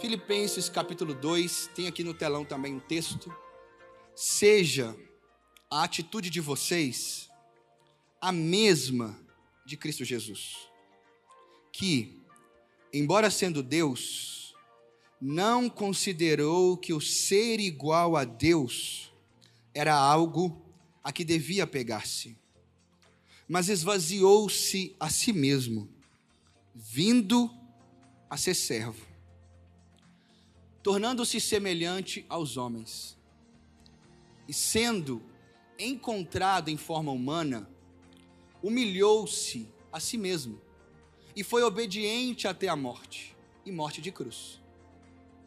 Filipenses capítulo 2, tem aqui no telão também um texto. Seja a atitude de vocês a mesma de Cristo Jesus, que, embora sendo Deus, não considerou que o ser igual a Deus era algo a que devia pegar-se, mas esvaziou-se a si mesmo, vindo a ser servo, tornando-se semelhante aos homens, e sendo encontrado em forma humana, humilhou-se a si mesmo e foi obediente até a morte e morte de cruz.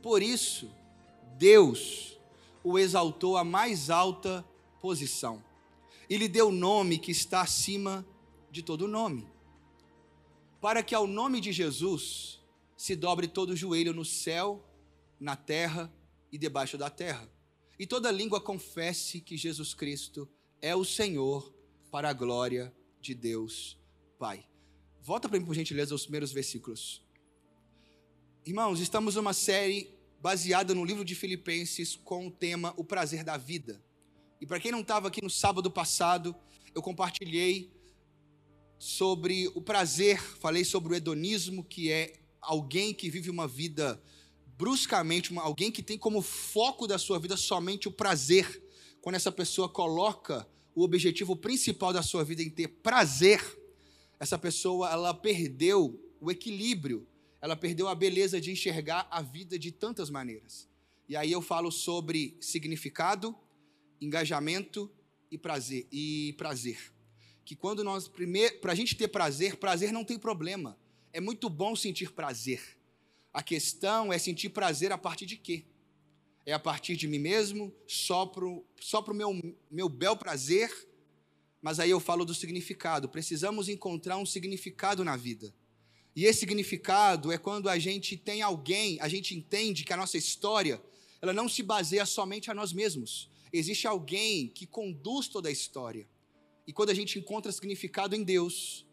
Por isso, Deus o exaltou à mais alta posição e lhe deu o nome que está acima de todo nome, para que ao nome de Jesus se dobre todo o joelho no céu, na terra e debaixo da terra, e toda língua confesse que Jesus Cristo é o Senhor, para a glória de Deus Pai. Volta para mim, por gentileza, os primeiros versículos. Irmãos, estamos numa série baseada no livro de Filipenses com o tema O Prazer da Vida. E para quem não estava aqui no sábado passado, eu compartilhei sobre o prazer, falei sobre o hedonismo, que é alguém que vive uma vida bruscamente, uma, alguém que tem como foco da sua vida somente o prazer. Quando essa pessoa coloca o objetivo principal da sua vida em ter prazer, essa pessoa ela perdeu o equilíbrio, ela perdeu a beleza de enxergar a vida de tantas maneiras. E aí eu falo sobre significado, engajamento e prazer e prazer. Que quando nós primeiro, para a gente ter prazer, prazer não tem problema. É muito bom sentir prazer. A questão é sentir prazer a partir de quê? é a partir de mim mesmo, só para o só pro meu, meu bel prazer, mas aí eu falo do significado. Precisamos encontrar um significado na vida. E esse significado é quando a gente tem alguém, a gente entende que a nossa história, ela não se baseia somente a nós mesmos. Existe alguém que conduz toda a história. E quando a gente encontra significado em Deus,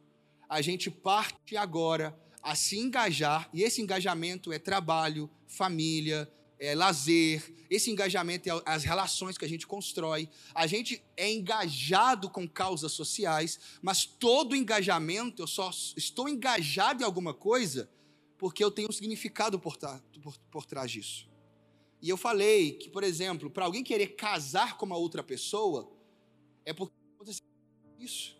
a gente parte agora a se engajar, e esse engajamento é trabalho, família, é, lazer, esse engajamento é as relações que a gente constrói. A gente é engajado com causas sociais, mas todo engajamento, eu só estou engajado em alguma coisa porque eu tenho um significado por, por, por trás disso. E eu falei que, por exemplo, para alguém querer casar com uma outra pessoa, é porque aconteceu isso.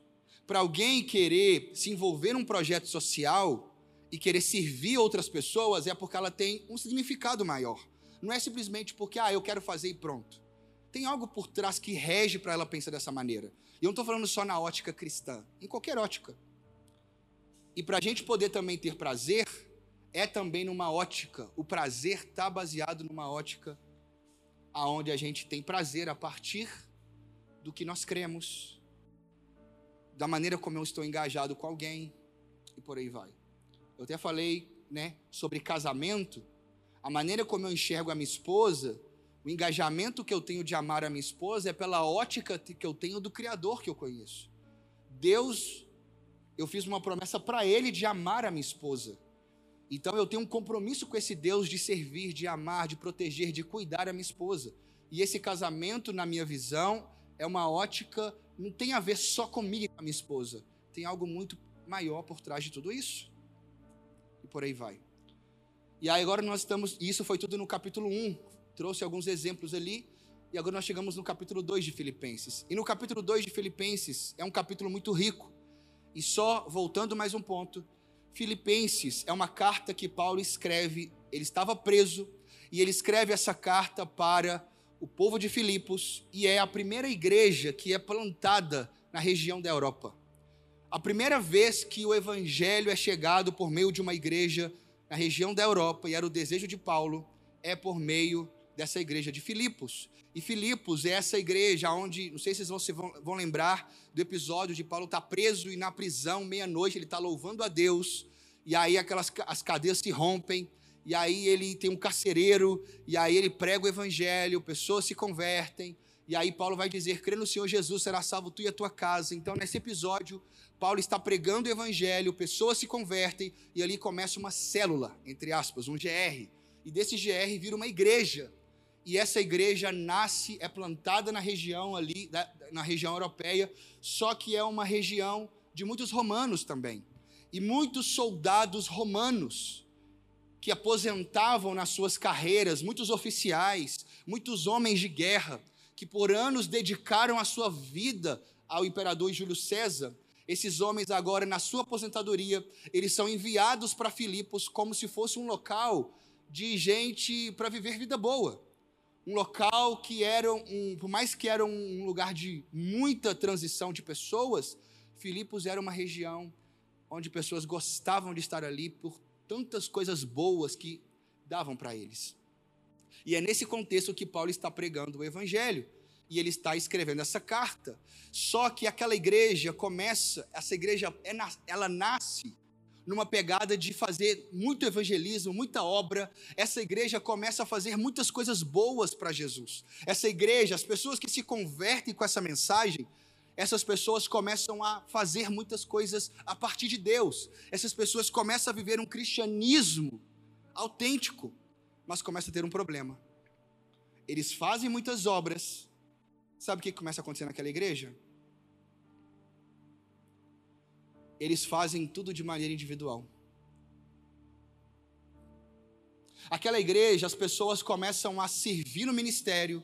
Para alguém querer se envolver num projeto social e querer servir outras pessoas, é porque ela tem um significado maior. Não é simplesmente porque, ah, eu quero fazer e pronto. Tem algo por trás que rege para ela pensar dessa maneira. E eu não estou falando só na ótica cristã, em qualquer ótica. E para a gente poder também ter prazer, é também numa ótica. O prazer está baseado numa ótica aonde a gente tem prazer a partir do que nós cremos, da maneira como eu estou engajado com alguém e por aí vai. Eu até falei, né, sobre casamento a maneira como eu enxergo a minha esposa, o engajamento que eu tenho de amar a minha esposa é pela ótica que eu tenho do Criador que eu conheço. Deus, eu fiz uma promessa para Ele de amar a minha esposa. Então eu tenho um compromisso com esse Deus de servir, de amar, de proteger, de cuidar a minha esposa. E esse casamento, na minha visão, é uma ótica, não tem a ver só comigo e com a minha esposa. Tem algo muito maior por trás de tudo isso. E por aí vai. E aí agora nós estamos, isso foi tudo no capítulo 1, trouxe alguns exemplos ali, e agora nós chegamos no capítulo 2 de Filipenses. E no capítulo 2 de Filipenses é um capítulo muito rico. E só voltando mais um ponto, Filipenses é uma carta que Paulo escreve, ele estava preso, e ele escreve essa carta para o povo de Filipos, e é a primeira igreja que é plantada na região da Europa. A primeira vez que o evangelho é chegado por meio de uma igreja na região da Europa, e era o desejo de Paulo, é por meio dessa igreja de Filipos. E Filipos é essa igreja onde, não sei se vocês vão, vão lembrar do episódio de Paulo estar tá preso e na prisão, meia-noite, ele está louvando a Deus, e aí aquelas as cadeias se rompem, e aí ele tem um carcereiro, e aí ele prega o evangelho, pessoas se convertem, e aí Paulo vai dizer: crê no Senhor Jesus, será salvo tu e a tua casa. Então, nesse episódio, Paulo está pregando o evangelho, pessoas se convertem, e ali começa uma célula, entre aspas, um GR. e desse GR vira uma igreja. E essa igreja nasce, é plantada na região ali, na região europeia, só que é uma região de muitos romanos também. E muitos soldados romanos que aposentavam nas suas carreiras, muitos oficiais, muitos homens de guerra, que por anos dedicaram a sua vida ao imperador Júlio César, esses homens agora na sua aposentadoria, eles são enviados para Filipos como se fosse um local de gente para viver vida boa. Um local que era um, por mais que era um lugar de muita transição de pessoas, Filipos era uma região onde pessoas gostavam de estar ali por tantas coisas boas que davam para eles. E é nesse contexto que Paulo está pregando o evangelho e ele está escrevendo essa carta. Só que aquela igreja começa, essa igreja é, ela nasce numa pegada de fazer muito evangelismo, muita obra. Essa igreja começa a fazer muitas coisas boas para Jesus. Essa igreja, as pessoas que se convertem com essa mensagem, essas pessoas começam a fazer muitas coisas a partir de Deus. Essas pessoas começam a viver um cristianismo autêntico, mas começa a ter um problema. Eles fazem muitas obras, Sabe o que começa a acontecer naquela igreja? Eles fazem tudo de maneira individual. Aquela igreja, as pessoas começam a servir no ministério.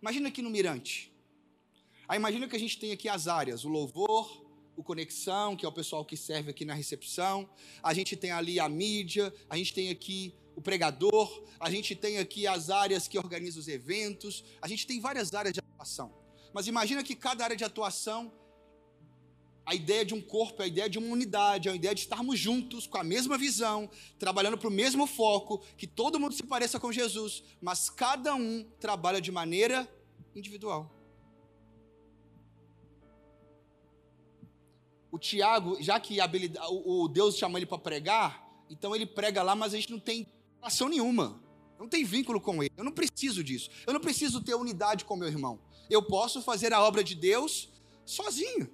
Imagina aqui no Mirante. Aí imagina que a gente tem aqui as áreas, o louvor, o conexão, que é o pessoal que serve aqui na recepção. A gente tem ali a mídia, a gente tem aqui o pregador, a gente tem aqui as áreas que organizam os eventos, a gente tem várias áreas de atuação. Mas imagina que cada área de atuação, a ideia de um corpo, a ideia de uma unidade, a ideia de estarmos juntos, com a mesma visão, trabalhando para o mesmo foco, que todo mundo se pareça com Jesus, mas cada um trabalha de maneira individual. O Tiago, já que o, Deus chamou ele para pregar, então ele prega lá, mas a gente não tem ação nenhuma. Não tem vínculo com ele. Eu não preciso disso. Eu não preciso ter unidade com meu irmão. Eu posso fazer a obra de Deus sozinho.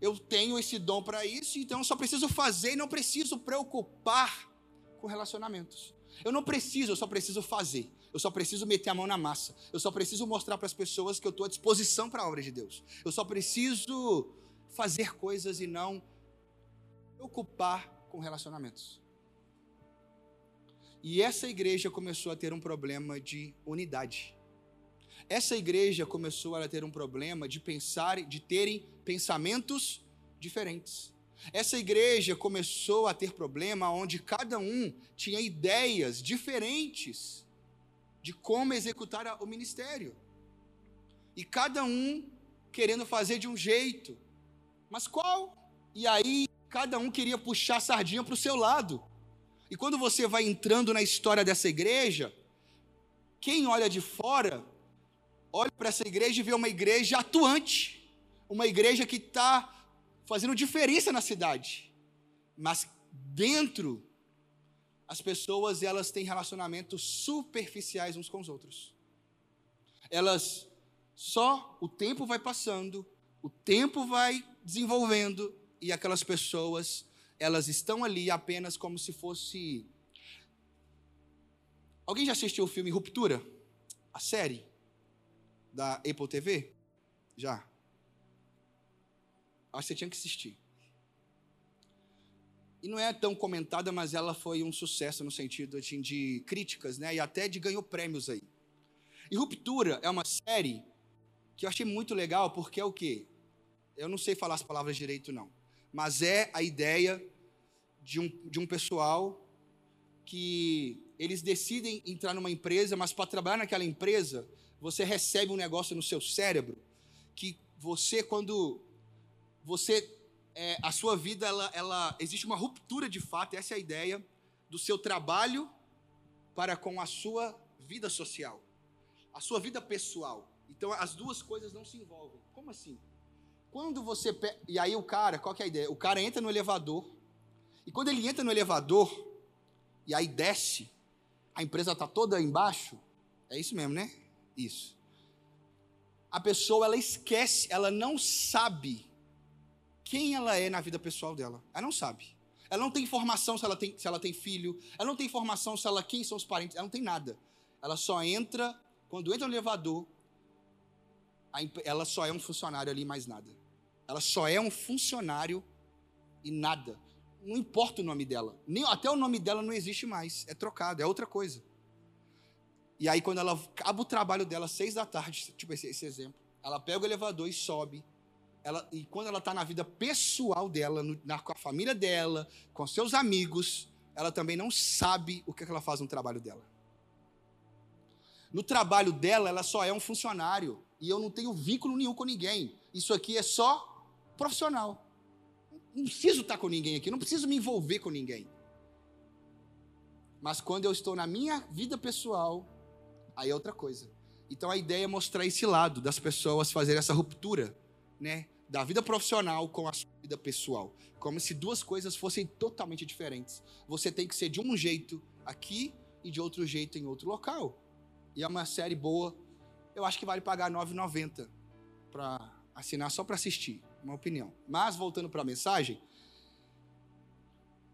Eu tenho esse dom para isso, então eu só preciso fazer e não preciso preocupar com relacionamentos. Eu não preciso, eu só preciso fazer. Eu só preciso meter a mão na massa. Eu só preciso mostrar para as pessoas que eu estou à disposição para a obra de Deus. Eu só preciso fazer coisas e não preocupar com relacionamentos. E essa igreja começou a ter um problema de unidade. Essa igreja começou a ter um problema de pensar, de terem pensamentos diferentes. Essa igreja começou a ter problema onde cada um tinha ideias diferentes de como executar o ministério. E cada um querendo fazer de um jeito. Mas qual? E aí cada um queria puxar a sardinha para o seu lado. E quando você vai entrando na história dessa igreja, quem olha de fora, olha para essa igreja e vê uma igreja atuante, uma igreja que está fazendo diferença na cidade. Mas dentro, as pessoas elas têm relacionamentos superficiais uns com os outros. Elas só o tempo vai passando, o tempo vai desenvolvendo e aquelas pessoas elas estão ali apenas como se fosse. Alguém já assistiu o filme Ruptura? A série da Apple TV? Já. Acho que você tinha que assistir. E não é tão comentada, mas ela foi um sucesso no sentido assim, de críticas, né? E até de ganhou prêmios aí. E Ruptura é uma série que eu achei muito legal, porque é o quê? Eu não sei falar as palavras direito, não mas é a ideia de um, de um pessoal que eles decidem entrar numa empresa, mas para trabalhar naquela empresa, você recebe um negócio no seu cérebro que você, quando você, é, a sua vida, ela, ela, existe uma ruptura de fato, essa é a ideia do seu trabalho para com a sua vida social, a sua vida pessoal. Então as duas coisas não se envolvem. Como assim? Quando você. Pe... E aí o cara, qual que é a ideia? O cara entra no elevador. E quando ele entra no elevador, e aí desce, a empresa está toda embaixo. É isso mesmo, né? Isso. A pessoa, ela esquece, ela não sabe quem ela é na vida pessoal dela. Ela não sabe. Ela não tem informação se ela tem, se ela tem filho. Ela não tem informação se ela quem são os parentes. Ela não tem nada. Ela só entra quando entra no elevador. Ela só é um funcionário ali, mais nada. Ela só é um funcionário e nada. Não importa o nome dela. Nem, até o nome dela não existe mais. É trocado, é outra coisa. E aí, quando ela acaba o trabalho dela, seis da tarde, tipo esse, esse exemplo, ela pega o elevador e sobe ela, e quando ela está na vida pessoal dela, no, na, com a família dela, com seus amigos, ela também não sabe o que, é que ela faz no trabalho dela. No trabalho dela, ela só é um funcionário. E eu não tenho vínculo nenhum com ninguém. Isso aqui é só profissional. Não preciso estar com ninguém aqui, não preciso me envolver com ninguém. Mas quando eu estou na minha vida pessoal, aí é outra coisa. Então a ideia é mostrar esse lado das pessoas fazerem essa ruptura, né? da vida profissional com a sua vida pessoal. Como se duas coisas fossem totalmente diferentes. Você tem que ser de um jeito aqui e de outro jeito em outro local. E é uma série boa. Eu acho que vale pagar R$ 9,90 para assinar só para assistir, uma opinião. Mas voltando para a mensagem,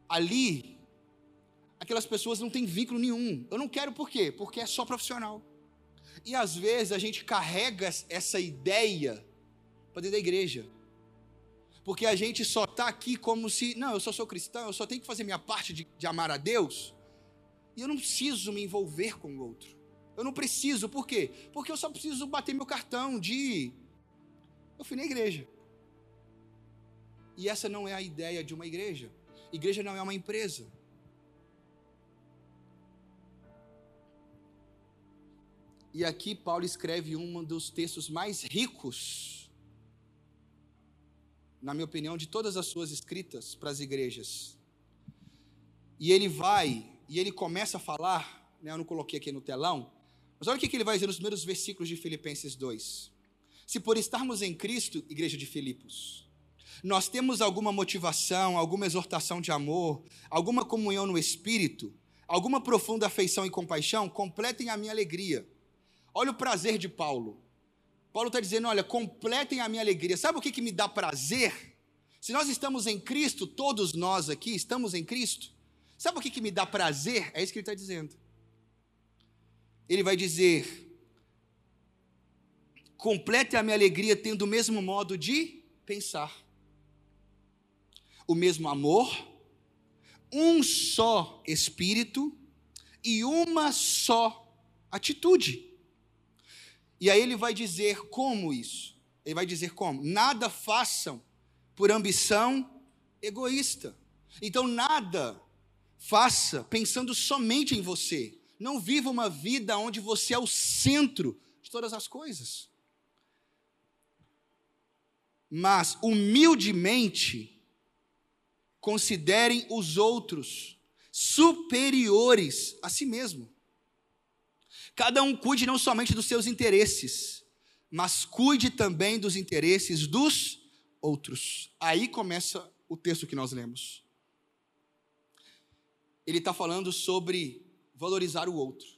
ali aquelas pessoas não têm vínculo nenhum. Eu não quero por quê? Porque é só profissional. E às vezes a gente carrega essa ideia para dentro da igreja. Porque a gente só está aqui como se, não, eu só sou cristão, eu só tenho que fazer minha parte de, de amar a Deus. E eu não preciso me envolver com o outro. Eu não preciso, por quê? Porque eu só preciso bater meu cartão de. Eu fui na igreja. E essa não é a ideia de uma igreja. Igreja não é uma empresa. E aqui Paulo escreve um dos textos mais ricos na minha opinião, de todas as suas escritas para as igrejas. E ele vai, e ele começa a falar, né, eu não coloquei aqui no telão, mas olha o que ele vai dizer nos primeiros versículos de Filipenses 2. Se por estarmos em Cristo, igreja de Filipos, nós temos alguma motivação, alguma exortação de amor, alguma comunhão no Espírito, alguma profunda afeição e compaixão, completem a minha alegria. Olha o prazer de Paulo. Paulo está dizendo: olha, completem a minha alegria. Sabe o que, que me dá prazer? Se nós estamos em Cristo, todos nós aqui estamos em Cristo. Sabe o que, que me dá prazer? É isso que ele está dizendo. Ele vai dizer: complete a minha alegria tendo o mesmo modo de pensar, o mesmo amor, um só espírito e uma só atitude. E aí ele vai dizer como isso. Ele vai dizer como? Nada façam por ambição egoísta. Então nada faça pensando somente em você. Não viva uma vida onde você é o centro de todas as coisas. Mas humildemente considerem os outros superiores a si mesmo. Cada um cuide não somente dos seus interesses, mas cuide também dos interesses dos outros. Aí começa o texto que nós lemos. Ele está falando sobre valorizar o outro.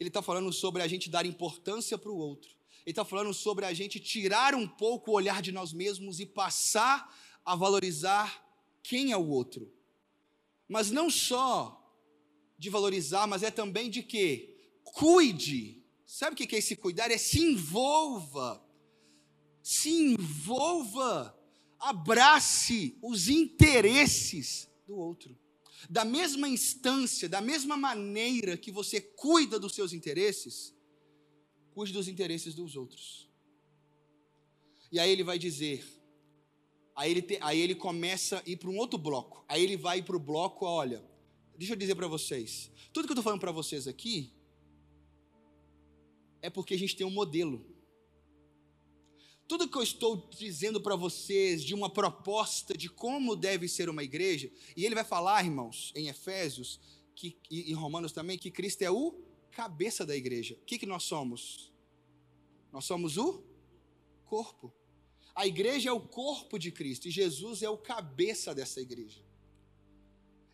Ele está falando sobre a gente dar importância para o outro. Ele está falando sobre a gente tirar um pouco o olhar de nós mesmos e passar a valorizar quem é o outro. Mas não só de valorizar, mas é também de quê? cuide. Sabe o que é esse cuidar? É se envolva. Se envolva. Abrace os interesses do outro. Da mesma instância, da mesma maneira que você cuida dos seus interesses, cuide dos interesses dos outros. E aí ele vai dizer, aí ele, te, aí ele começa a ir para um outro bloco. Aí ele vai para o bloco, olha, deixa eu dizer para vocês, tudo que eu estou falando para vocês aqui é porque a gente tem um modelo. Tudo que eu estou dizendo para vocês de uma proposta de como deve ser uma igreja, e ele vai falar, irmãos, em Efésios que, e em Romanos também, que Cristo é o cabeça da igreja. O que, que nós somos? Nós somos o corpo. A igreja é o corpo de Cristo e Jesus é o cabeça dessa igreja.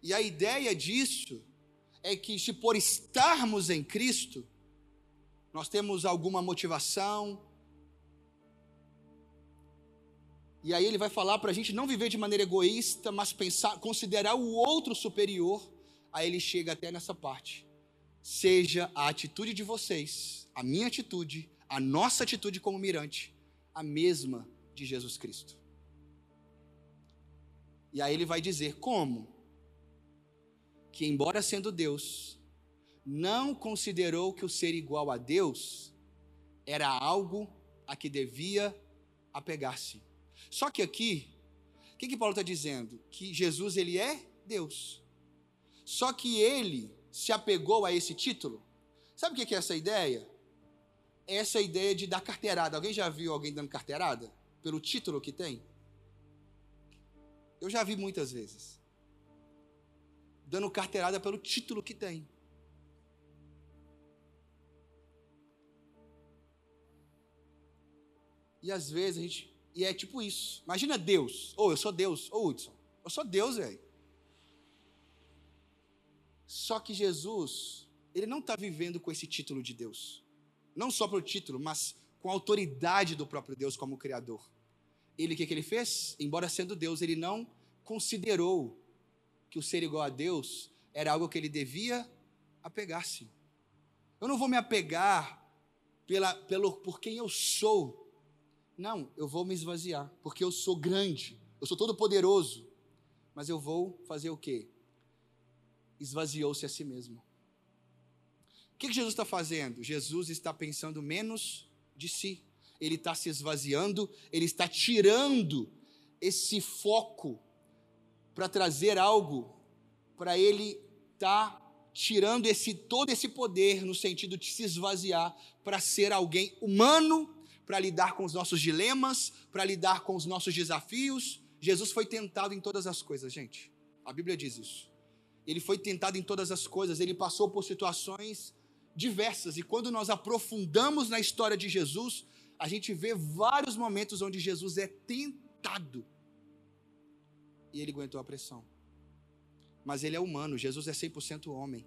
E a ideia disso é que, se por estarmos em Cristo, nós temos alguma motivação, E aí ele vai falar para a gente não viver de maneira egoísta, mas pensar, considerar o outro superior. Aí ele chega até nessa parte. Seja a atitude de vocês, a minha atitude, a nossa atitude como mirante, a mesma de Jesus Cristo. E aí ele vai dizer como? Que, embora sendo Deus, não considerou que o ser igual a Deus era algo a que devia apegar-se. Só que aqui, o que, que Paulo está dizendo? Que Jesus ele é Deus. Só que ele se apegou a esse título. Sabe o que é essa ideia? Essa ideia de dar carteirada. Alguém já viu alguém dando carteirada? Pelo título que tem? Eu já vi muitas vezes. Dando carteirada pelo título que tem. E às vezes a gente. E é tipo isso. Imagina Deus. Ou oh, eu sou Deus. Ô oh, Hudson, eu sou Deus, velho. Só que Jesus, ele não está vivendo com esse título de Deus. Não só pelo título, mas com a autoridade do próprio Deus como Criador. Ele, o que, que ele fez? Embora sendo Deus, ele não considerou que o ser igual a Deus era algo que ele devia apegar-se. Eu não vou me apegar pela, pelo, por quem eu sou, não, eu vou me esvaziar, porque eu sou grande, eu sou todo poderoso. Mas eu vou fazer o quê? Esvaziou-se a si mesmo. O que, que Jesus está fazendo? Jesus está pensando menos de si. Ele está se esvaziando, ele está tirando esse foco para trazer algo para ele estar tá tirando esse todo esse poder no sentido de se esvaziar para ser alguém humano para lidar com os nossos dilemas, para lidar com os nossos desafios. Jesus foi tentado em todas as coisas, gente. A Bíblia diz isso. Ele foi tentado em todas as coisas, ele passou por situações diversas. E quando nós aprofundamos na história de Jesus, a gente vê vários momentos onde Jesus é tentado. E ele aguentou a pressão. Mas ele é humano, Jesus é 100% homem.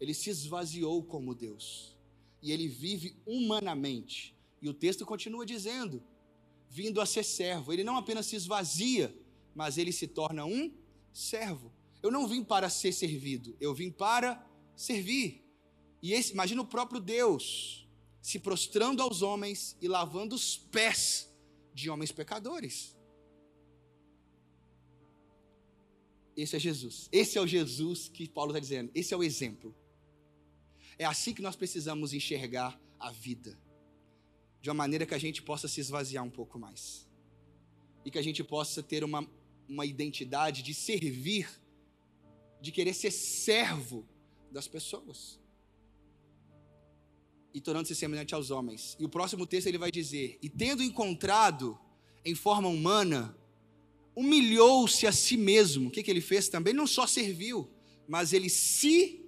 Ele se esvaziou como Deus. E ele vive humanamente. E o texto continua dizendo: vindo a ser servo. Ele não apenas se esvazia, mas ele se torna um servo. Eu não vim para ser servido, eu vim para servir. E esse, imagina o próprio Deus se prostrando aos homens e lavando os pés de homens pecadores. Esse é Jesus. Esse é o Jesus que Paulo está dizendo. Esse é o exemplo. É assim que nós precisamos enxergar a vida de uma maneira que a gente possa se esvaziar um pouco mais. E que a gente possa ter uma, uma identidade de servir, de querer ser servo das pessoas. E tornando-se semelhante aos homens. E o próximo texto ele vai dizer: E tendo encontrado em forma humana, humilhou-se a si mesmo. O que, que ele fez também? Não só serviu, mas ele se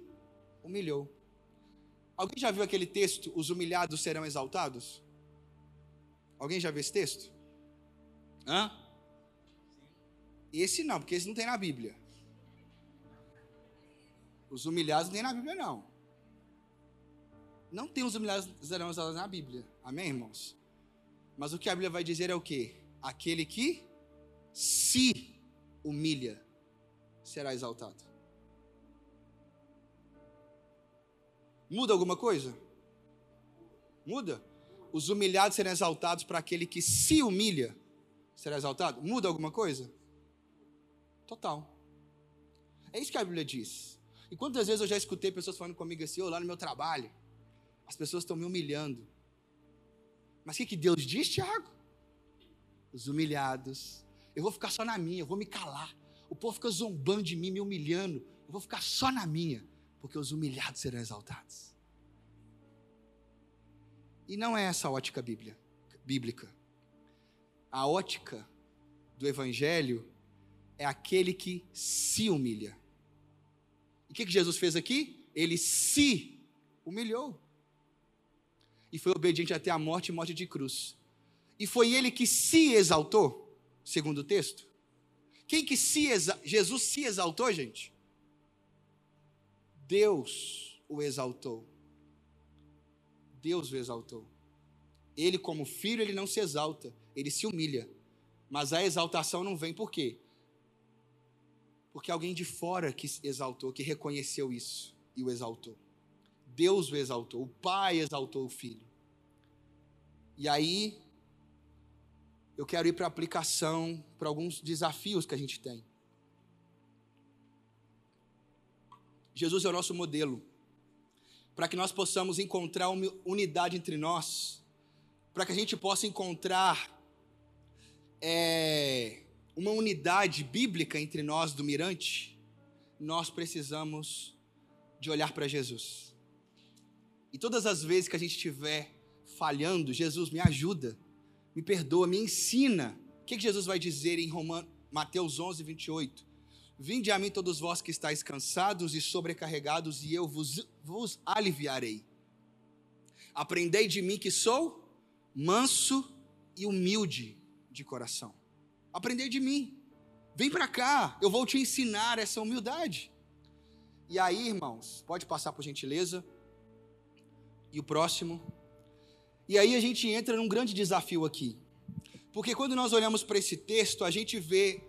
humilhou. Alguém já viu aquele texto? Os humilhados serão exaltados? Alguém já viu esse texto? Hã? Esse não, porque esse não tem na Bíblia. Os humilhados não tem na Bíblia, não. Não tem os humilhados serão usados na Bíblia. Amém, irmãos? Mas o que a Bíblia vai dizer é o quê? Aquele que se humilha será exaltado. Muda alguma coisa? Muda? os humilhados serão exaltados para aquele que se humilha será exaltado? Muda alguma coisa? Total. É isso que a Bíblia diz. E quantas vezes eu já escutei pessoas falando comigo assim, oh, lá no meu trabalho, as pessoas estão me humilhando. Mas o que, que Deus diz, Tiago? Os humilhados. Eu vou ficar só na minha, eu vou me calar. O povo fica zombando de mim, me humilhando. Eu vou ficar só na minha, porque os humilhados serão exaltados. E não é essa a ótica bíblia, bíblica. A ótica do Evangelho é aquele que se humilha. E o que, que Jesus fez aqui? Ele se humilhou. E foi obediente até a morte morte de cruz. E foi ele que se exaltou, segundo o texto. Quem que se exa... Jesus se exaltou, gente? Deus o exaltou. Deus o exaltou. Ele, como filho, ele não se exalta, ele se humilha. Mas a exaltação não vem por quê? Porque alguém de fora que exaltou, que reconheceu isso e o exaltou. Deus o exaltou, o Pai exaltou o Filho. E aí, eu quero ir para a aplicação, para alguns desafios que a gente tem. Jesus é o nosso modelo, para que nós possamos encontrar uma unidade entre nós, para que a gente possa encontrar é, uma unidade bíblica entre nós do mirante, nós precisamos de olhar para Jesus. E todas as vezes que a gente estiver falhando, Jesus me ajuda, me perdoa, me ensina. O que, Jesus vai dizer em Mateus 11, 28? Vinde a mim todos vós que estáis cansados e sobrecarregados, e eu vos, vos aliviarei. Aprendei de mim que sou manso e humilde de coração. Aprendei de mim. Vem para cá, eu vou te ensinar essa humildade. E aí, irmãos, pode passar por gentileza. E o próximo. E aí a gente entra num grande desafio aqui. Porque quando nós olhamos para esse texto, a gente vê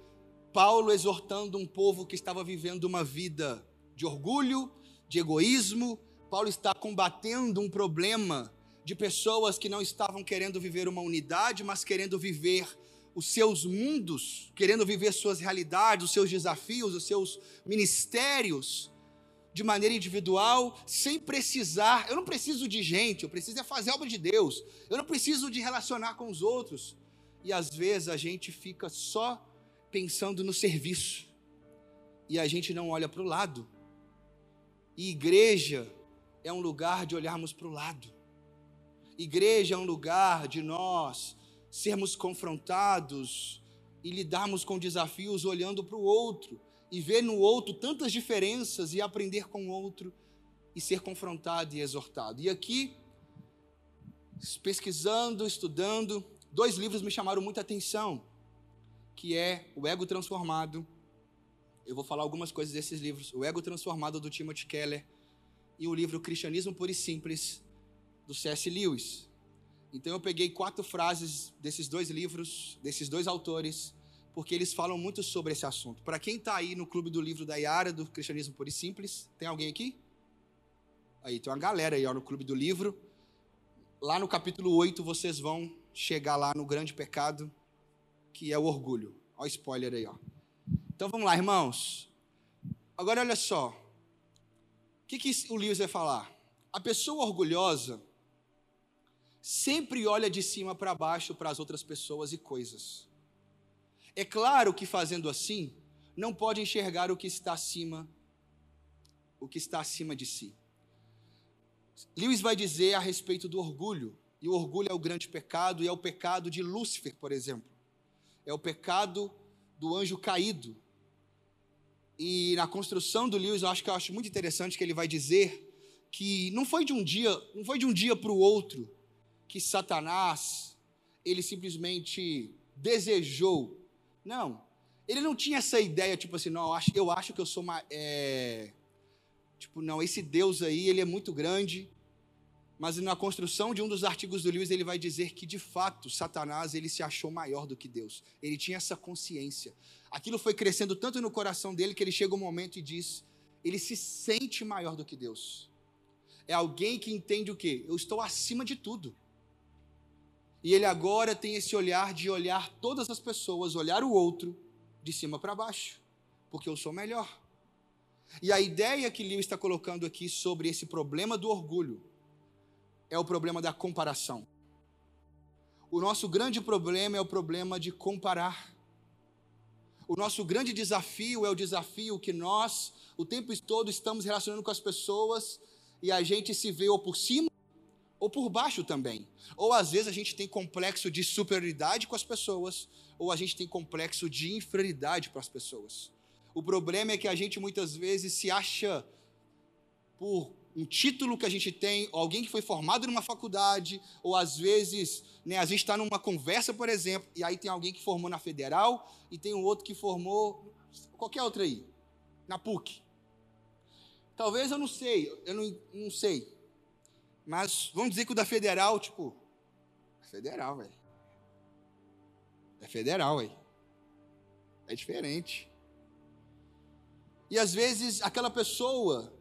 Paulo exortando um povo que estava vivendo uma vida de orgulho, de egoísmo. Paulo está combatendo um problema de pessoas que não estavam querendo viver uma unidade, mas querendo viver os seus mundos, querendo viver suas realidades, os seus desafios, os seus ministérios de maneira individual, sem precisar. Eu não preciso de gente, eu preciso é fazer a obra de Deus. Eu não preciso de relacionar com os outros. E às vezes a gente fica só pensando no serviço e a gente não olha para o lado. E igreja é um lugar de olharmos para o lado. Igreja é um lugar de nós sermos confrontados e lidarmos com desafios olhando para o outro e ver no outro tantas diferenças e aprender com o outro e ser confrontado e exortado. E aqui, pesquisando, estudando, dois livros me chamaram muita atenção que é O Ego Transformado. Eu vou falar algumas coisas desses livros. O Ego Transformado, do Timothy Keller, e o livro Cristianismo Puro e Simples, do C.S. Lewis. Então eu peguei quatro frases desses dois livros, desses dois autores, porque eles falam muito sobre esse assunto. Para quem está aí no clube do livro da Yara, do Cristianismo Puro e Simples, tem alguém aqui? Aí tem uma galera aí ó, no clube do livro. Lá no capítulo 8 vocês vão chegar lá no grande pecado que é o orgulho. Olha o spoiler aí, ó. Então vamos lá, irmãos. Agora olha só. O que, que o Lewis vai falar? A pessoa orgulhosa sempre olha de cima para baixo para as outras pessoas e coisas. É claro que fazendo assim, não pode enxergar o que está acima, o que está acima de si. Lewis vai dizer a respeito do orgulho, e o orgulho é o grande pecado, e é o pecado de Lúcifer, por exemplo é o pecado do anjo caído. E na construção do Lewis, eu acho que eu acho muito interessante que ele vai dizer que não foi de um dia, não foi de um dia para o outro que Satanás ele simplesmente desejou. Não, ele não tinha essa ideia tipo assim, não, eu acho, eu acho que eu sou uma, é, tipo não, esse Deus aí ele é muito grande mas na construção de um dos artigos do Lewis, ele vai dizer que, de fato, Satanás ele se achou maior do que Deus. Ele tinha essa consciência. Aquilo foi crescendo tanto no coração dele que ele chega um momento e diz: ele se sente maior do que Deus. É alguém que entende o quê? Eu estou acima de tudo. E ele agora tem esse olhar de olhar todas as pessoas, olhar o outro de cima para baixo, porque eu sou melhor. E a ideia que Lewis está colocando aqui sobre esse problema do orgulho é o problema da comparação. O nosso grande problema é o problema de comparar. O nosso grande desafio é o desafio que nós, o tempo todo, estamos relacionando com as pessoas e a gente se vê ou por cima ou por baixo também. Ou às vezes a gente tem complexo de superioridade com as pessoas, ou a gente tem complexo de inferioridade para as pessoas. O problema é que a gente muitas vezes se acha por um título que a gente tem, ou alguém que foi formado numa faculdade, ou às vezes, né, a gente está numa conversa, por exemplo, e aí tem alguém que formou na Federal e tem um outro que formou qualquer outra aí, na PUC. Talvez eu não sei, eu não, não sei. Mas vamos dizer que o da Federal, tipo, Federal, velho. É federal, aí. É diferente. E às vezes aquela pessoa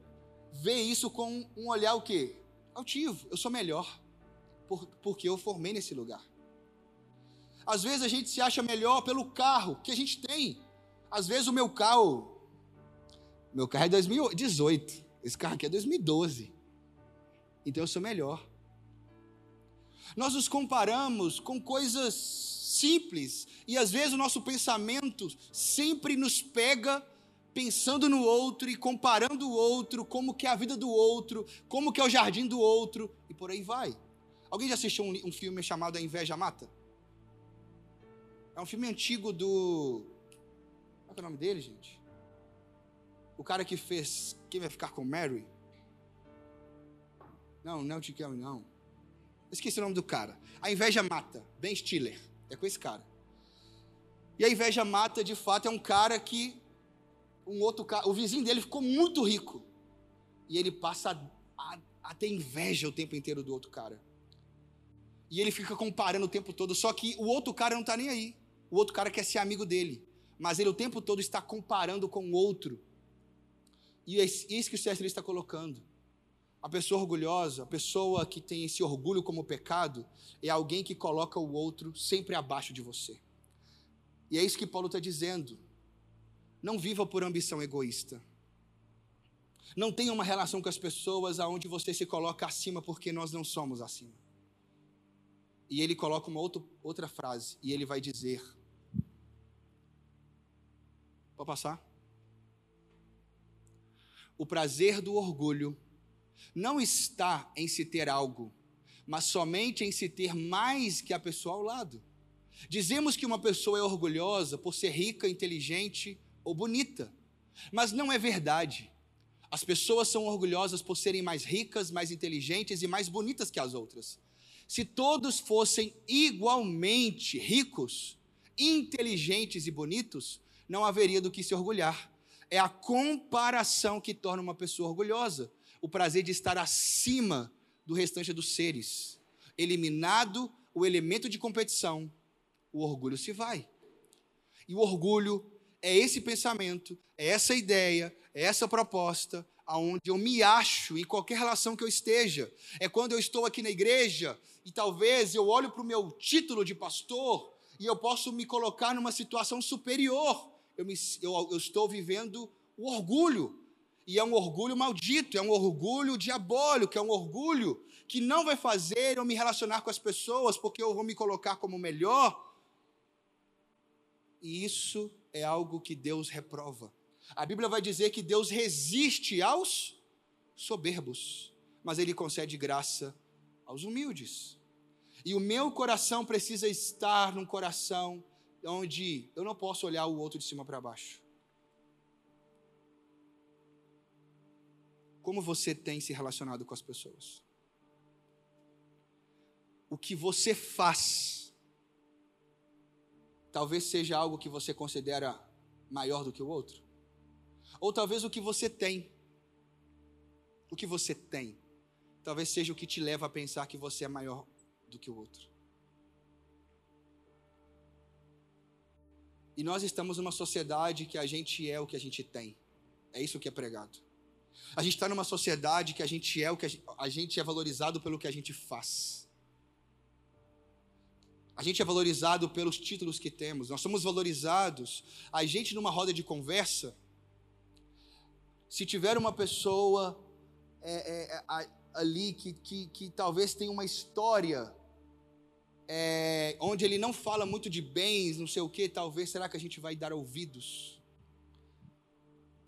vê isso com um olhar o quê? Altivo. Eu sou melhor. Por, porque eu formei nesse lugar. Às vezes a gente se acha melhor pelo carro que a gente tem. Às vezes o meu carro. Meu carro é 2018. Esse carro aqui é 2012. Então eu sou melhor. Nós nos comparamos com coisas simples e às vezes o nosso pensamento sempre nos pega pensando no outro e comparando o outro, como que é a vida do outro, como que é o jardim do outro e por aí vai. Alguém já assistiu um, um filme chamado A Inveja Mata? É um filme antigo do. Qual é o nome dele, gente? O cara que fez Quem Vai Ficar com Mary? Não, não é o Tim Kelly, não. Esqueci o nome do cara. A Inveja Mata, Ben Stiller. É com esse cara. E a Inveja Mata, de fato, é um cara que um outro cara, o vizinho dele ficou muito rico. E ele passa a, a, ter inveja o tempo inteiro do outro cara. E ele fica comparando o tempo todo, só que o outro cara não está nem aí. O outro cara quer ser amigo dele. Mas ele o tempo todo está comparando com o outro. E é isso que o C.S. está colocando. A pessoa orgulhosa, a pessoa que tem esse orgulho como pecado, é alguém que coloca o outro sempre abaixo de você. E é isso que Paulo está dizendo. Não viva por ambição egoísta. Não tenha uma relação com as pessoas aonde você se coloca acima porque nós não somos acima. E ele coloca uma outra, outra frase, e ele vai dizer: Pode passar? O prazer do orgulho não está em se ter algo, mas somente em se ter mais que a pessoa ao lado. Dizemos que uma pessoa é orgulhosa por ser rica, inteligente ou bonita. Mas não é verdade. As pessoas são orgulhosas por serem mais ricas, mais inteligentes e mais bonitas que as outras. Se todos fossem igualmente ricos, inteligentes e bonitos, não haveria do que se orgulhar. É a comparação que torna uma pessoa orgulhosa, o prazer de estar acima do restante dos seres. Eliminado o elemento de competição, o orgulho se vai. E o orgulho é esse pensamento, é essa ideia, é essa proposta, aonde eu me acho em qualquer relação que eu esteja. É quando eu estou aqui na igreja e talvez eu olho para o meu título de pastor e eu posso me colocar numa situação superior. Eu, me, eu, eu estou vivendo o orgulho. E é um orgulho maldito, é um orgulho diabólico, é um orgulho que não vai fazer eu me relacionar com as pessoas porque eu vou me colocar como melhor. E isso é algo que Deus reprova. A Bíblia vai dizer que Deus resiste aos soberbos, mas Ele concede graça aos humildes. E o meu coração precisa estar num coração onde eu não posso olhar o outro de cima para baixo. Como você tem se relacionado com as pessoas? O que você faz talvez seja algo que você considera maior do que o outro. Ou talvez o que você tem. O que você tem. Talvez seja o que te leva a pensar que você é maior do que o outro. E nós estamos numa sociedade que a gente é o que a gente tem. É isso que é pregado. A gente está numa sociedade que a gente é o que a gente, a gente é valorizado pelo que a gente faz. A gente é valorizado pelos títulos que temos, nós somos valorizados. A gente, numa roda de conversa, se tiver uma pessoa é, é, é ali que, que, que, talvez tenha uma história é, onde ele não fala muito de bens, não sei o que, talvez será que a gente vai dar ouvidos?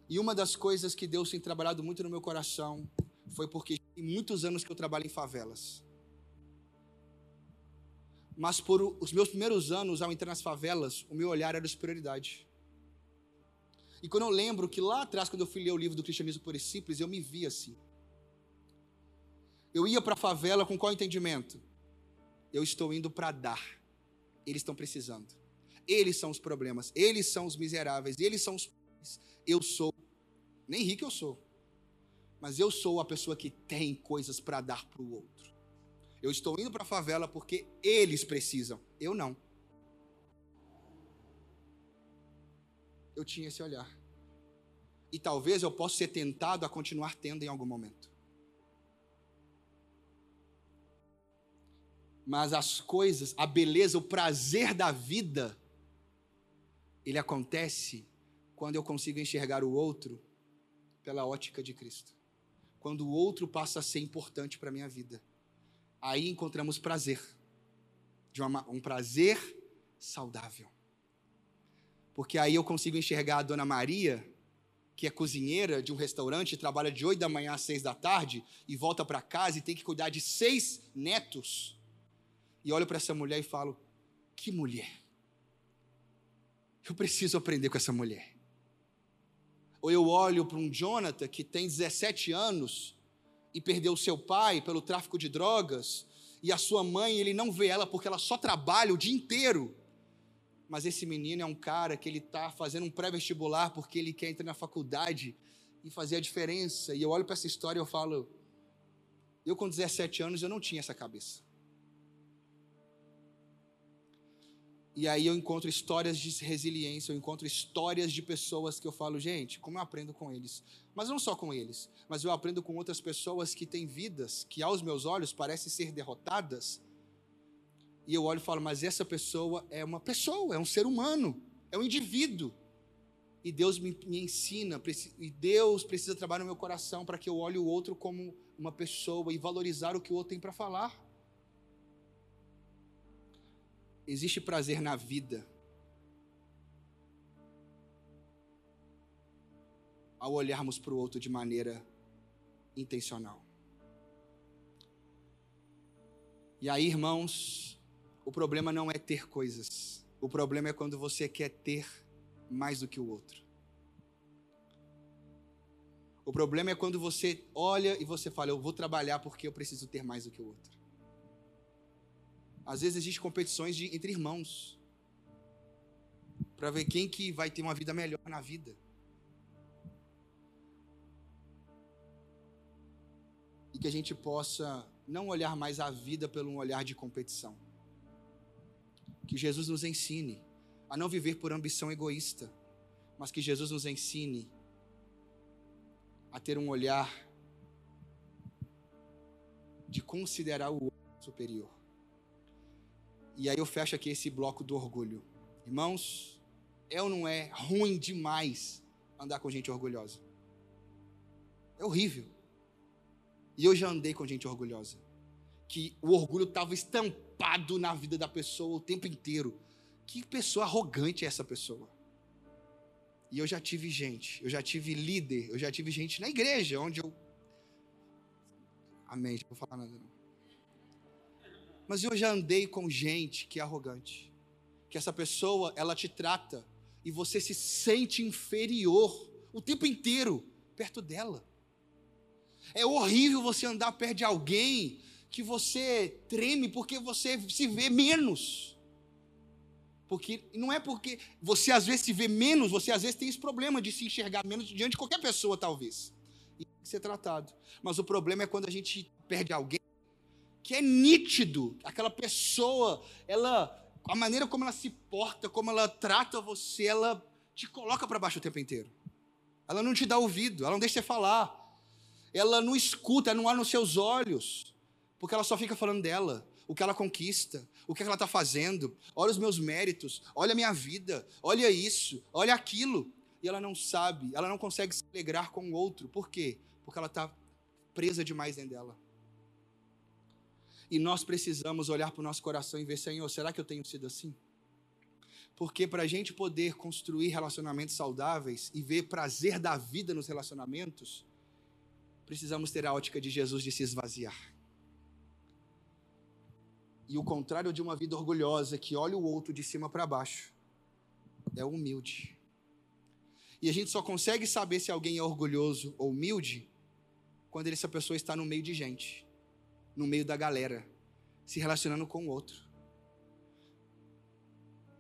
E uma das coisas que Deus tem trabalhado muito no meu coração foi porque tem muitos anos que eu trabalho em favelas. Mas por os meus primeiros anos, ao entrar nas favelas, o meu olhar era de superioridade. E quando eu lembro que lá atrás, quando eu fui ler o livro do Cristianismo Puro e Simples, eu me vi assim. Eu ia para a favela com qual entendimento? Eu estou indo para dar. Eles estão precisando. Eles são os problemas. Eles são os miseráveis. Eles são os. Eu sou. Nem rico eu sou. Mas eu sou a pessoa que tem coisas para dar para o outro. Eu estou indo para a favela porque eles precisam, eu não. eu tinha esse olhar. E talvez eu possa ser tentado a continuar tendo em algum momento. Mas as coisas, a beleza, o prazer da vida, ele acontece quando eu consigo enxergar o outro pela ótica de Cristo. Quando o outro passa a ser importante para a minha vida. Aí encontramos prazer. De uma, um prazer saudável. Porque aí eu consigo enxergar a dona Maria, que é cozinheira de um restaurante, trabalha de 8 da manhã às 6 da tarde e volta para casa e tem que cuidar de seis netos. E olho para essa mulher e falo: que mulher. Eu preciso aprender com essa mulher. Ou eu olho para um Jonathan que tem 17 anos e perdeu seu pai pelo tráfico de drogas, e a sua mãe, ele não vê ela porque ela só trabalha o dia inteiro. Mas esse menino é um cara que ele está fazendo um pré-vestibular porque ele quer entrar na faculdade e fazer a diferença. E eu olho para essa história e eu falo, eu com 17 anos eu não tinha essa cabeça. E aí eu encontro histórias de resiliência, eu encontro histórias de pessoas que eu falo, gente, como eu aprendo com eles. Mas não só com eles, mas eu aprendo com outras pessoas que têm vidas que aos meus olhos parecem ser derrotadas. E eu olho e falo, mas essa pessoa é uma pessoa, é um ser humano, é um indivíduo. E Deus me, me ensina, e Deus precisa trabalhar no meu coração para que eu olhe o outro como uma pessoa e valorizar o que o outro tem para falar. Existe prazer na vida. Ao olharmos para o outro de maneira intencional. E aí, irmãos, o problema não é ter coisas. O problema é quando você quer ter mais do que o outro. O problema é quando você olha e você fala, eu vou trabalhar porque eu preciso ter mais do que o outro. Às vezes existem competições de, entre irmãos. Para ver quem que vai ter uma vida melhor na vida. E que a gente possa não olhar mais a vida pelo um olhar de competição. Que Jesus nos ensine a não viver por ambição egoísta, mas que Jesus nos ensine a ter um olhar de considerar o outro superior. E aí eu fecho aqui esse bloco do orgulho. Irmãos, é ou não é ruim demais andar com gente orgulhosa? É horrível. E eu já andei com gente orgulhosa. Que o orgulho estava estampado na vida da pessoa o tempo inteiro. Que pessoa arrogante é essa pessoa? E eu já tive gente, eu já tive líder, eu já tive gente na igreja, onde eu. Amém, não vou falar nada não. Mas eu já andei com gente que é arrogante. Que essa pessoa, ela te trata e você se sente inferior o tempo inteiro perto dela. É horrível você andar perto de alguém que você treme porque você se vê menos. Porque não é porque você às vezes se vê menos, você às vezes tem esse problema de se enxergar menos diante de qualquer pessoa, talvez. E tem que ser tratado. Mas o problema é quando a gente perde alguém que é nítido, aquela pessoa, ela, a maneira como ela se porta, como ela trata você, ela te coloca para baixo o tempo inteiro. Ela não te dá ouvido, ela não deixa você falar. Ela não escuta, ela não olha nos seus olhos, porque ela só fica falando dela, o que ela conquista, o que ela está fazendo, olha os meus méritos, olha a minha vida, olha isso, olha aquilo. E ela não sabe, ela não consegue se alegrar com o outro. Por quê? Porque ela está presa demais dentro dela. E nós precisamos olhar para o nosso coração e ver, Senhor, será que eu tenho sido assim? Porque para a gente poder construir relacionamentos saudáveis e ver prazer da vida nos relacionamentos, precisamos ter a ótica de Jesus de se esvaziar. E o contrário de uma vida orgulhosa que olha o outro de cima para baixo é humilde. E a gente só consegue saber se alguém é orgulhoso ou humilde quando essa pessoa está no meio de gente no meio da galera, se relacionando com o outro.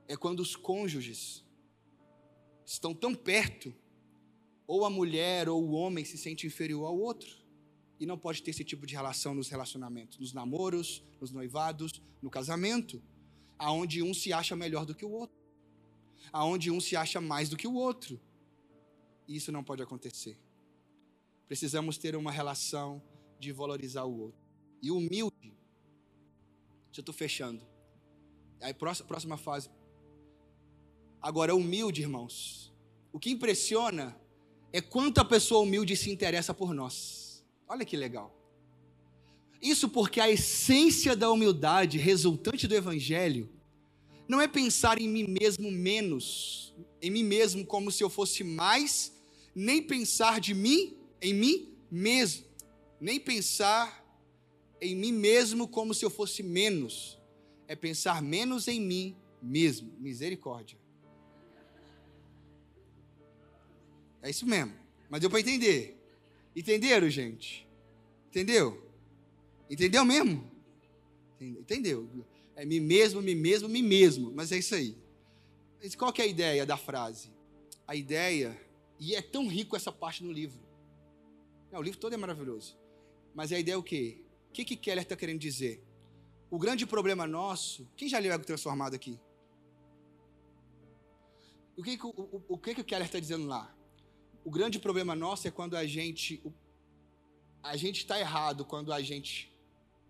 É quando os cônjuges estão tão perto, ou a mulher ou o homem se sente inferior ao outro. E não pode ter esse tipo de relação nos relacionamentos, nos namoros, nos noivados, no casamento, aonde um se acha melhor do que o outro. aonde um se acha mais do que o outro. E isso não pode acontecer. Precisamos ter uma relação de valorizar o outro. E humilde. Já estou fechando. Aí, próxima, próxima fase. Agora, humilde, irmãos. O que impressiona é quanto a pessoa humilde se interessa por nós. Olha que legal. Isso porque a essência da humildade resultante do Evangelho não é pensar em mim mesmo menos, em mim mesmo como se eu fosse mais, nem pensar de mim em mim mesmo, nem pensar em mim mesmo como se eu fosse menos, é pensar menos em mim mesmo. Misericórdia. É isso mesmo. Mas deu para entender. Entenderam, gente? Entendeu? Entendeu mesmo? Entendeu? É mim mesmo, mim mesmo, mim mesmo. Mas é isso aí. Mas qual que é a ideia da frase? A ideia, e é tão rico essa parte no livro. o livro todo é maravilhoso. Mas a ideia é o quê? O que, que Keller está querendo dizer? O grande problema nosso. Quem já leu Ego Transformado aqui? O que, o, o, o que, que o Keller está dizendo lá? O grande problema nosso é quando a gente. A gente está errado quando a gente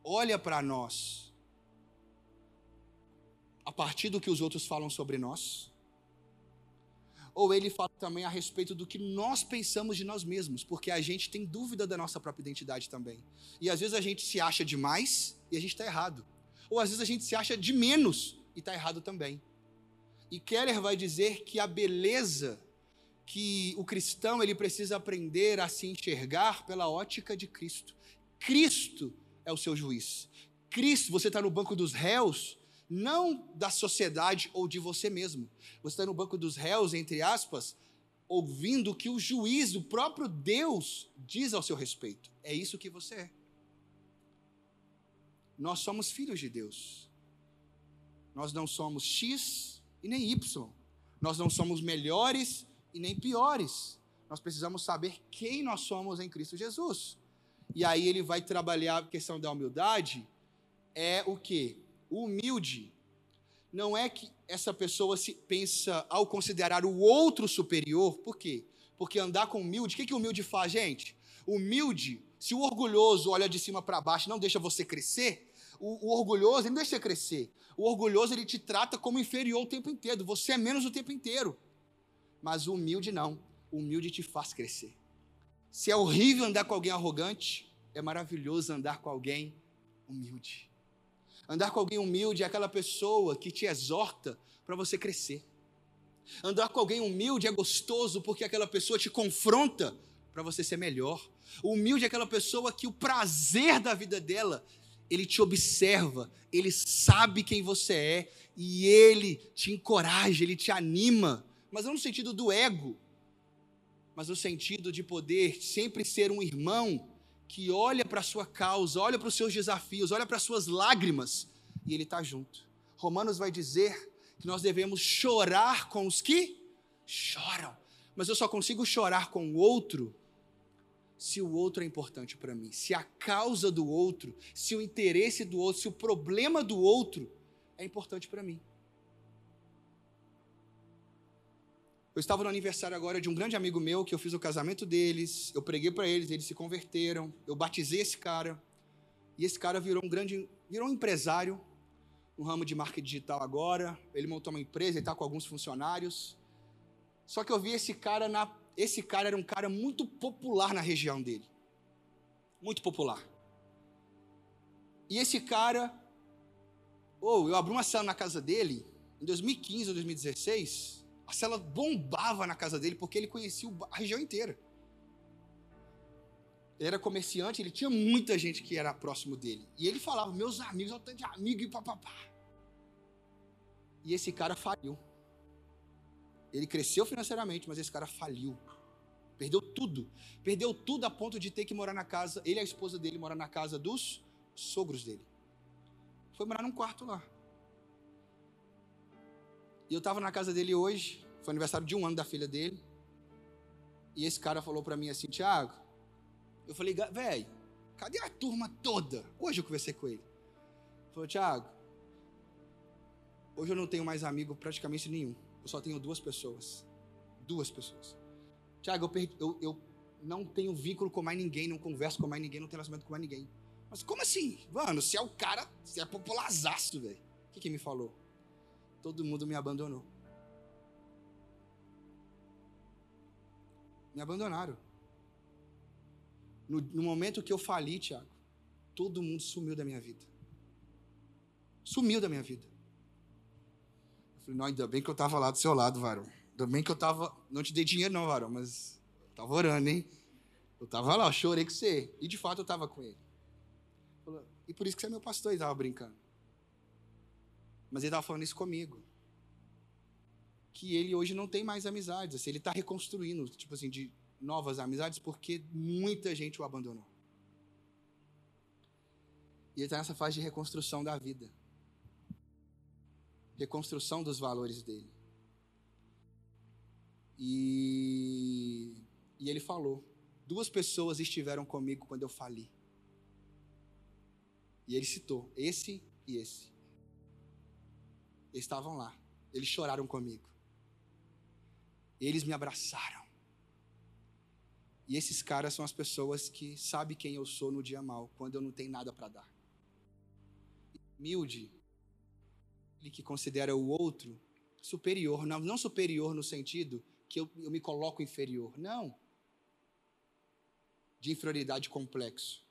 olha para nós a partir do que os outros falam sobre nós, ou ele fala também a respeito do que nós pensamos de nós mesmos, porque a gente tem dúvida da nossa própria identidade também. E às vezes a gente se acha demais e a gente está errado. Ou às vezes a gente se acha de menos e está errado também. E Keller vai dizer que a beleza que o cristão ele precisa aprender a se enxergar pela ótica de Cristo. Cristo é o seu juiz. Cristo, você está no banco dos réus, não da sociedade ou de você mesmo. Você está no banco dos réus, entre aspas, ouvindo o que o juiz, o próprio Deus, diz ao seu respeito. É isso que você é. Nós somos filhos de Deus. Nós não somos X e nem Y. Nós não somos melhores e nem piores. Nós precisamos saber quem nós somos em Cristo Jesus. E aí ele vai trabalhar a questão da humildade, é o que? Humilde não é que essa pessoa se pensa ao considerar o outro superior, por quê? Porque andar com humilde, o que, que humilde faz, gente? Humilde, se o orgulhoso olha de cima para baixo não deixa você crescer, o, o, orgulhoso ele não deixa você crescer. O orgulhoso ele te trata como inferior o tempo inteiro, você é menos o tempo inteiro. Mas o humilde não, o humilde te faz crescer. Se é horrível andar com alguém arrogante, é maravilhoso andar com alguém humilde. Andar com alguém humilde é aquela pessoa que te exorta para você crescer. Andar com alguém humilde é gostoso porque aquela pessoa te confronta para você ser melhor. O humilde é aquela pessoa que o prazer da vida dela, ele te observa, ele sabe quem você é e ele te encoraja, ele te anima, mas não no sentido do ego, mas no sentido de poder sempre ser um irmão que olha para a sua causa, olha para os seus desafios, olha para as suas lágrimas e ele está junto. Romanos vai dizer que nós devemos chorar com os que choram, mas eu só consigo chorar com o outro se o outro é importante para mim, se a causa do outro, se o interesse do outro, se o problema do outro é importante para mim. Eu estava no aniversário agora de um grande amigo meu, que eu fiz o casamento deles, eu preguei para eles, eles se converteram, eu batizei esse cara, e esse cara virou um grande, virou um empresário no ramo de marketing digital agora, ele montou uma empresa, ele está com alguns funcionários. Só que eu vi esse cara na, esse cara era um cara muito popular na região dele. Muito popular. E esse cara, ou oh, eu abri uma sala na casa dele em 2015 ou 2016, a cela bombava na casa dele porque ele conhecia a região inteira. Ele era comerciante, ele tinha muita gente que era próximo dele. E ele falava, meus amigos, olha tanto de amigo e papapá. E esse cara faliu. Ele cresceu financeiramente, mas esse cara faliu. Perdeu tudo. Perdeu tudo a ponto de ter que morar na casa. Ele e a esposa dele morar na casa dos sogros dele. Foi morar num quarto lá. E eu estava na casa dele hoje, foi aniversário de um ano da filha dele. E esse cara falou para mim assim, Tiago, eu falei, velho, cadê a turma toda? Hoje eu conversei com ele. Ele falou, Tiago, hoje eu não tenho mais amigo praticamente nenhum. Eu só tenho duas pessoas. Duas pessoas. Tiago, eu, perdi, eu, eu não tenho vínculo com mais ninguém, não converso com mais ninguém, não tenho relacionamento com mais ninguém. Mas como assim? Mano, se é o cara, se é popularzaço, velho. O que, que me falou? Todo mundo me abandonou. Me abandonaram. No, no momento que eu fali, Tiago, todo mundo sumiu da minha vida. Sumiu da minha vida. Eu falei, não, ainda bem que eu tava lá do seu lado, varão. Ainda bem que eu tava. Não te dei dinheiro, não, varão, mas eu tava orando, hein? Eu tava lá, chorei com você. E de fato eu tava com ele. E por isso que você é meu pastor, ele tava brincando. Mas ele tava falando isso comigo. Que ele hoje não tem mais amizades. Assim, ele tá reconstruindo, tipo assim, de novas amizades, porque muita gente o abandonou. E ele está nessa fase de reconstrução da vida reconstrução dos valores dele. E, e ele falou: duas pessoas estiveram comigo quando eu fali. E ele citou esse e esse. Eles estavam lá. Eles choraram comigo. Eles me abraçaram. E esses caras são as pessoas que sabem quem eu sou no dia mal, quando eu não tenho nada para dar. Humilde ele que considera o outro superior, não, não superior no sentido que eu, eu me coloco inferior, não. De inferioridade complexo.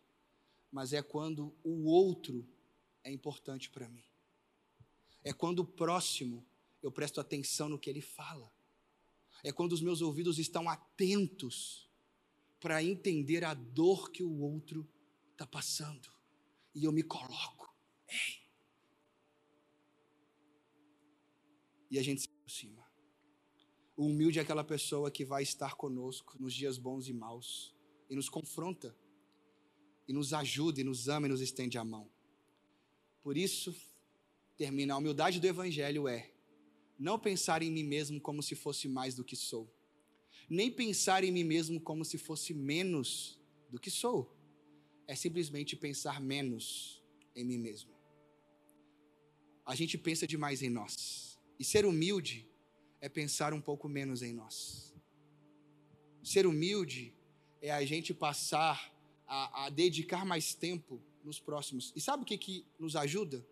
Mas é quando o outro é importante para mim. É quando o próximo eu presto atenção no que ele fala. É quando os meus ouvidos estão atentos para entender a dor que o outro está passando. E eu me coloco. Ei, e a gente se aproxima. O humilde é aquela pessoa que vai estar conosco nos dias bons e maus e nos confronta e nos ajuda e nos ama e nos estende a mão. Por isso, termina a humildade do evangelho é não pensar em mim mesmo como se fosse mais do que sou, nem pensar em mim mesmo como se fosse menos do que sou. É simplesmente pensar menos em mim mesmo. A gente pensa demais em nós. E ser humilde é pensar um pouco menos em nós. Ser humilde é a gente passar a, a dedicar mais tempo nos próximos. E sabe o que, que nos ajuda?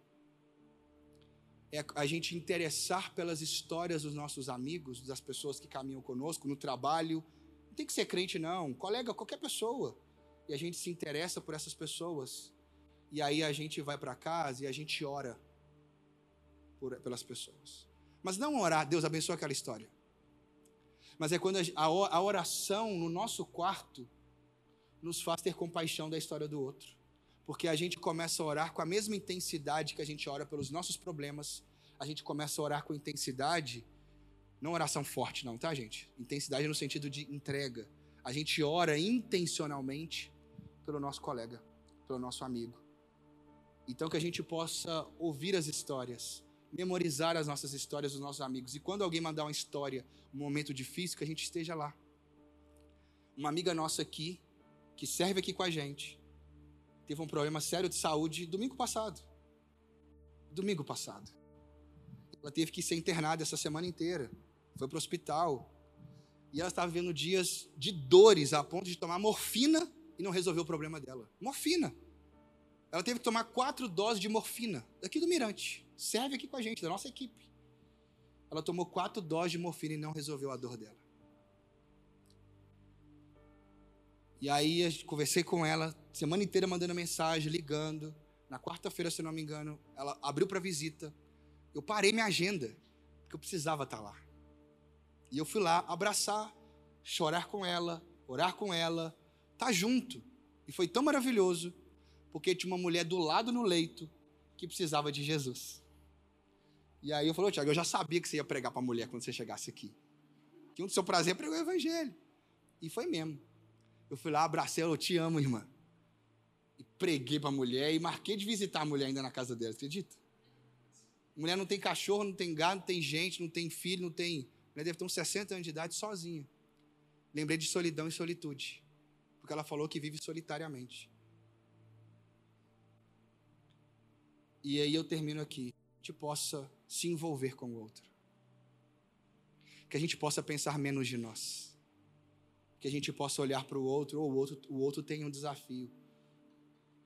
É a gente interessar pelas histórias dos nossos amigos, das pessoas que caminham conosco, no trabalho. Não tem que ser crente, não. Colega, qualquer pessoa. E a gente se interessa por essas pessoas. E aí a gente vai para casa e a gente ora por, pelas pessoas. Mas não orar, Deus abençoe aquela história. Mas é quando a oração no nosso quarto nos faz ter compaixão da história do outro. Porque a gente começa a orar com a mesma intensidade que a gente ora pelos nossos problemas. A gente começa a orar com intensidade, não oração forte, não, tá, gente? Intensidade no sentido de entrega. A gente ora intencionalmente pelo nosso colega, pelo nosso amigo. Então que a gente possa ouvir as histórias, memorizar as nossas histórias dos nossos amigos. E quando alguém mandar uma história, um momento difícil, que a gente esteja lá. Uma amiga nossa aqui, que serve aqui com a gente, teve um problema sério de saúde domingo passado. Domingo passado. Ela teve que ser internada essa semana inteira. Foi para o hospital. E ela estava vivendo dias de dores a ponto de tomar morfina e não resolveu o problema dela. Morfina. Ela teve que tomar quatro doses de morfina, daqui do Mirante serve aqui com a gente, da nossa equipe. Ela tomou quatro doses de morfina e não resolveu a dor dela. E aí eu conversei com ela, semana inteira mandando mensagem, ligando. Na quarta-feira, se não me engano, ela abriu para visita. Eu parei minha agenda, porque eu precisava estar lá. E eu fui lá abraçar, chorar com ela, orar com ela, estar tá junto. E foi tão maravilhoso, porque tinha uma mulher do lado no leito que precisava de Jesus. E aí eu falei, Tiago, eu já sabia que você ia pregar para a mulher quando você chegasse aqui. Que um do seu prazer é pregar o evangelho. E foi mesmo. Eu fui lá, abracei ela, eu te amo, irmã. Preguei para a mulher e marquei de visitar a mulher ainda na casa dela, acredita? Mulher não tem cachorro, não tem gado, não tem gente, não tem filho, não tem. A mulher deve ter uns 60 anos de idade sozinha. Lembrei de solidão e solitude. Porque ela falou que vive solitariamente. E aí eu termino aqui. Te possa se envolver com o outro. que a gente possa pensar menos de nós. Que a gente possa olhar para o outro, ou o outro, o outro tem um desafio.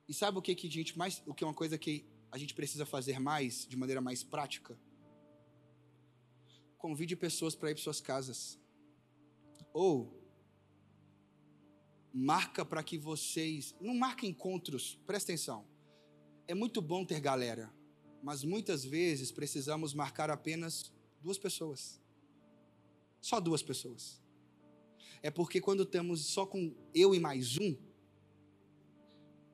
E sabe o que, que a gente mais, o que é uma coisa que a gente precisa fazer mais, de maneira mais prática? Convide pessoas para ir para suas casas. Ou marca para que vocês. Não marca encontros, presta atenção. É muito bom ter galera, mas muitas vezes precisamos marcar apenas duas pessoas. Só duas pessoas. É porque quando estamos só com eu e mais um,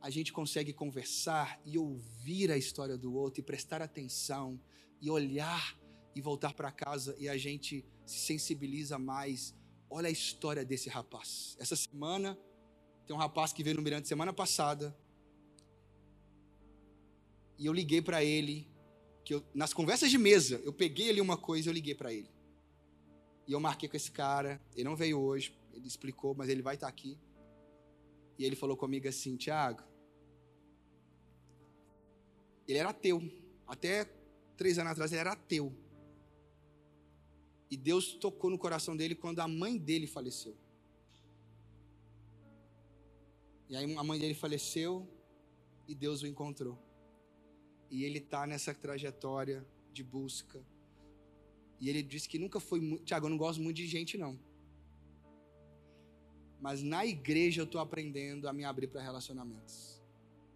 a gente consegue conversar e ouvir a história do outro e prestar atenção e olhar e voltar para casa e a gente se sensibiliza mais. Olha a história desse rapaz. Essa semana tem um rapaz que veio no Mirante semana passada. E eu liguei para ele, que eu, nas conversas de mesa, eu peguei ali uma coisa e eu liguei para ele. E eu marquei com esse cara, ele não veio hoje, ele explicou, mas ele vai estar tá aqui. E ele falou comigo assim: Tiago, ele era ateu. Até três anos atrás ele era ateu. E Deus tocou no coração dele quando a mãe dele faleceu. E aí a mãe dele faleceu e Deus o encontrou. E ele está nessa trajetória de busca. E ele disse que nunca foi muito. Tiago, eu não gosto muito de gente, não. Mas na igreja eu estou aprendendo a me abrir para relacionamentos.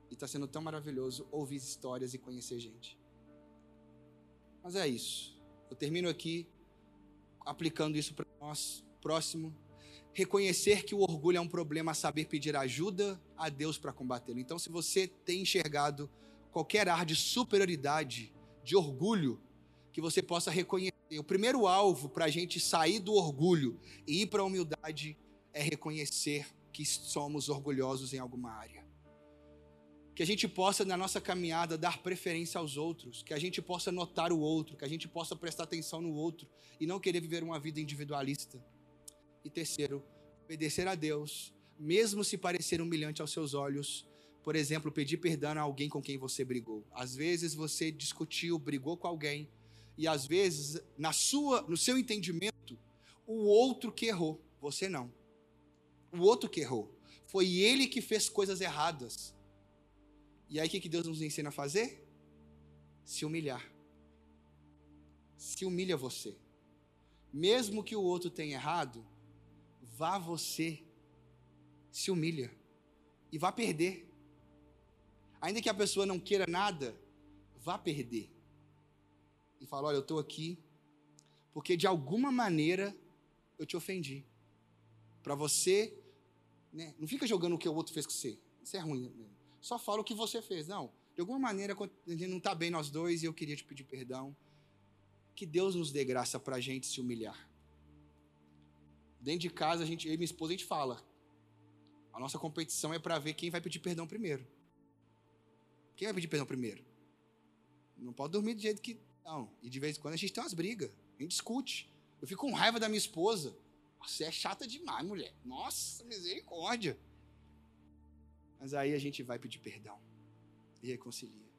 E está sendo tão maravilhoso ouvir histórias e conhecer gente. Mas é isso. Eu termino aqui aplicando isso para nós. Próximo reconhecer que o orgulho é um problema, saber pedir ajuda a Deus para combatê-lo. Então, se você tem enxergado qualquer ar de superioridade, de orgulho, que você possa reconhecer. O primeiro alvo para a gente sair do orgulho e ir para a humildade é reconhecer que somos orgulhosos em alguma área. Que a gente possa, na nossa caminhada, dar preferência aos outros, que a gente possa notar o outro, que a gente possa prestar atenção no outro e não querer viver uma vida individualista. E terceiro, obedecer a Deus, mesmo se parecer humilhante aos seus olhos. Por exemplo, pedir perdão a alguém com quem você brigou. Às vezes você discutiu, brigou com alguém, e às vezes, na sua, no seu entendimento, o outro que errou, você não. O outro que errou. Foi ele que fez coisas erradas. E aí o que Deus nos ensina a fazer? Se humilhar. Se humilha você. Mesmo que o outro tenha errado, vá você, se humilha e vá perder. Ainda que a pessoa não queira nada, vá perder. E fala: Olha, eu estou aqui porque de alguma maneira eu te ofendi. Para você, né, não fica jogando o que o outro fez com você. Isso é ruim. Né? Só fala o que você fez. Não, de alguma maneira a gente não está bem nós dois e eu queria te pedir perdão. Que Deus nos dê graça para a gente se humilhar. Dentro de casa, a gente, eu e minha esposa, a gente fala. A nossa competição é para ver quem vai pedir perdão primeiro. Quem vai pedir perdão primeiro? Não pode dormir do jeito que. Não. E de vez em quando a gente tem umas brigas. A gente discute. Eu fico com raiva da minha esposa. Você é chata demais, mulher. Nossa, misericórdia. Mas aí a gente vai pedir perdão. E reconcilia.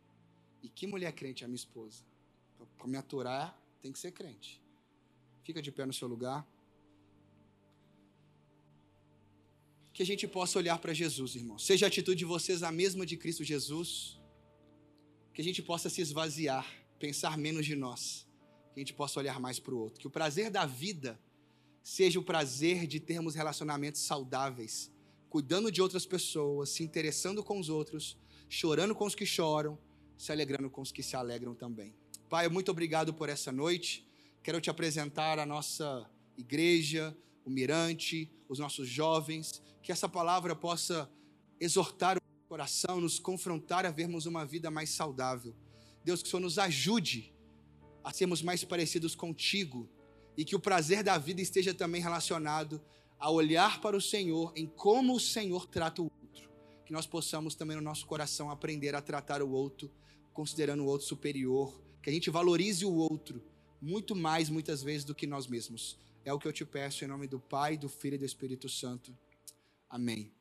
E que mulher crente é a minha esposa? Para me aturar, tem que ser crente. Fica de pé no seu lugar. que a gente possa olhar para Jesus, irmão. Seja a atitude de vocês a mesma de Cristo Jesus. Que a gente possa se esvaziar, pensar menos de nós. Que a gente possa olhar mais para o outro. Que o prazer da vida seja o prazer de termos relacionamentos saudáveis, cuidando de outras pessoas, se interessando com os outros, chorando com os que choram, se alegrando com os que se alegram também. Pai, muito obrigado por essa noite. Quero te apresentar a nossa igreja, o Mirante, os nossos jovens que essa palavra possa exortar o coração, nos confrontar a vermos uma vida mais saudável. Deus, que o Senhor nos ajude a sermos mais parecidos contigo e que o prazer da vida esteja também relacionado a olhar para o Senhor em como o Senhor trata o outro. Que nós possamos também no nosso coração aprender a tratar o outro, considerando o outro superior, que a gente valorize o outro muito mais, muitas vezes, do que nós mesmos. É o que eu te peço em nome do Pai, do Filho e do Espírito Santo. Amém.